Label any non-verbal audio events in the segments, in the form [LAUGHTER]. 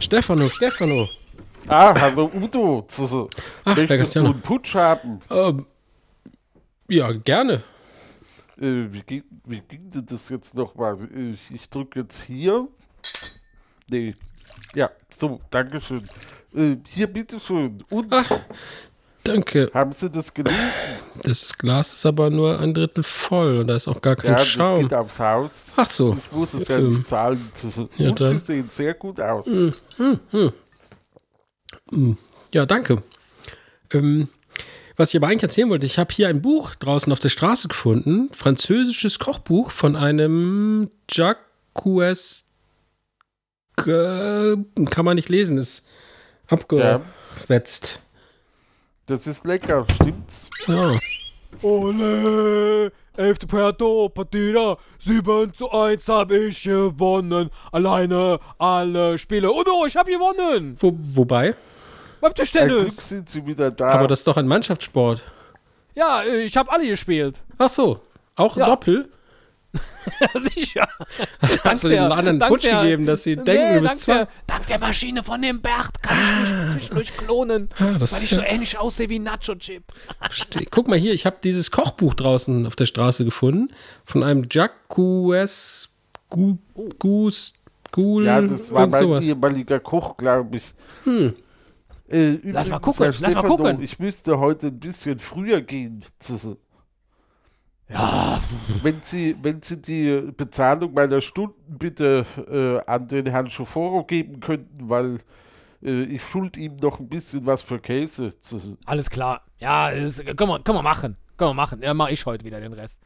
Stefano, Stefano. Ah, hallo Udo. Z- Ach, Möchtest du einen Putsch haben? Ähm, ja, gerne. Äh, wie, ging, wie ging denn das jetzt nochmal? Ich, ich drücke jetzt hier. Nee. Ja, so, Dankeschön. Äh, hier, bitteschön. Und Danke. haben Sie das gelesen? Das Glas ist aber nur ein Drittel voll und da ist auch gar kein ja, das Schaum. geht aufs Haus. Ach so. Ich muss es ja Ähm, nicht zahlen. Ja, Und dann- Sie sehen sehr gut aus. Ja, danke. Ähm, was ich aber eigentlich erzählen wollte, ich habe hier ein Buch draußen auf der Straße gefunden, französisches Kochbuch von einem Jacques kann man nicht lesen, ist abgewetzt. Das ist lecker, stimmt's? Ja. Ole, 11. Puerto Partida, 7 zu 1 habe ich gewonnen. Alleine alle Spiele. Udo, ich habe gewonnen. Wo, wobei? Beim Glück Tischtennis. sind Sie wieder da. Aber das ist doch ein Mannschaftssport. Ja, äh, ich habe alle gespielt. Ach so, auch Ja. Doppel? [LAUGHS] Sicher. Hast du den der- anderen Putsch der- gegeben, dass sie Nee, denken, du bist dank zwei? der, dank der Maschine von dem Bert kann ich mich zwischendurch klonen, Ah, das weil ist ich so ähnlich aussehe wie Nacho Chip. Guck mal hier, ich habe dieses Kochbuch draußen auf der Straße gefunden von einem Jacques Gu Gus Gul ja, das war mein ehemaliger Koch, glaube ich. Äh, Lass mal gucken, lass mal gucken. Ich müsste heute ein bisschen früher gehen. Ja, Wenn Sie, wenn Sie die Bezahlung meiner Stunden bitte äh, an den Herrn Schoforo geben könnten, weil äh, ich schuld ihm noch ein bisschen was für Käse. Alles klar. Ja, ist, können, wir, können wir machen. Können wir machen. Ja, mache ich heute wieder den Rest.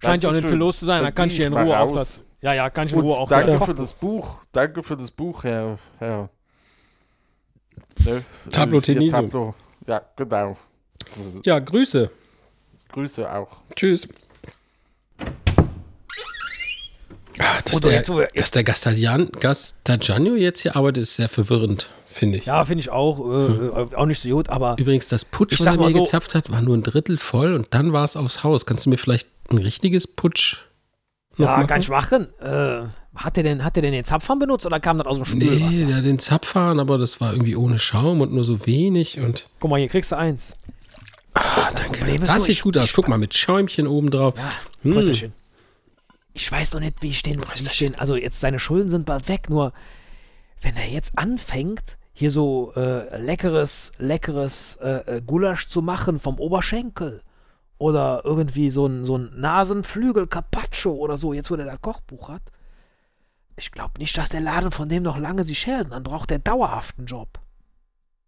Scheint ja auch nicht viel los zu sein, Dann dann kann ich hier in Ruhe auch das. Ja, ja, kann ich in Ruhe auch danke für das Buch. Danke für das Buch, Herr. Herr ne? Tableau hier Teniso. Tableau. Ja, genau. Ja, Grüße. Grüße auch. Tschüss. Ah, dass, der, jetzt, dass der Gastagian, Gastagiano jetzt hier arbeitet, ist sehr verwirrend, finde ich. Ja, finde ich auch. Äh, äh, auch nicht so gut, aber Übrigens, das Putsch, was er mir so- gezapft hat, war nur ein Drittel voll und dann war es aufs Haus. Kannst du mir vielleicht ein richtiges Putsch ja, machen? kann ich machen. Äh, hat der denn, hat der denn den Zapfhahn benutzt oder kam das aus dem Nee, Spülwasser? der hat den Zapfhahn, aber das war irgendwie ohne Schaum und nur so wenig und Guck mal, hier kriegst du eins. ah, danke. Das nur, sieht ich- gut aus. Guck mal, mit Schäumchen oben drauf. Ja, Hm. Ich weiß doch nicht, wie ich den, wie ich den, also jetzt seine Schulden sind bald weg, nur wenn er jetzt anfängt, hier so äh, leckeres, leckeres äh, äh, Gulasch zu machen vom Oberschenkel oder irgendwie so ein, so ein Nasenflügel Carpaccio oder so, jetzt wo der das Kochbuch hat. Ich glaube nicht, dass der Laden von dem noch lange sich hält. Dann braucht der dauerhaften Job.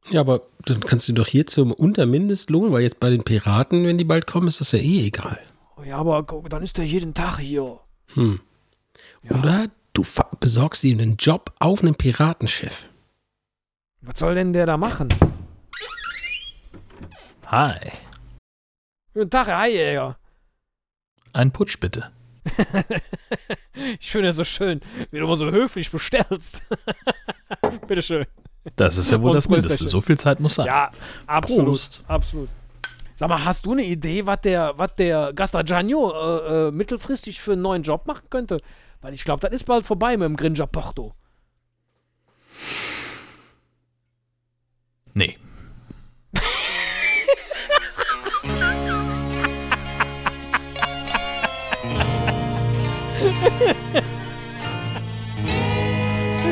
Ja, aber dann kannst du doch hier zum Untermindestlohn, weil jetzt bei den Piraten, wenn die bald kommen, ist das ja eh egal. Ja, aber dann ist der jeden Tag hier. Hm. Ja. Oder du besorgst ihm einen Job auf einem Piratenschiff. Was soll denn der da machen? Hi. Guten Tag, Herr Haijäger. Ein Putsch bitte. [LAUGHS] Ich finde es so schön, wie du immer so höflich bestellst. [LAUGHS] Bitteschön. Das ist ja wohl Und das Mindeste. So viel Zeit muss sein. Ja, absolut. Prost. Absolut. Sag mal, hast du eine Idee, was der, was der Gastagiano äh, äh, mittelfristig für einen neuen Job machen könnte? Weil ich glaube, das ist bald vorbei mit dem Gringer Porto.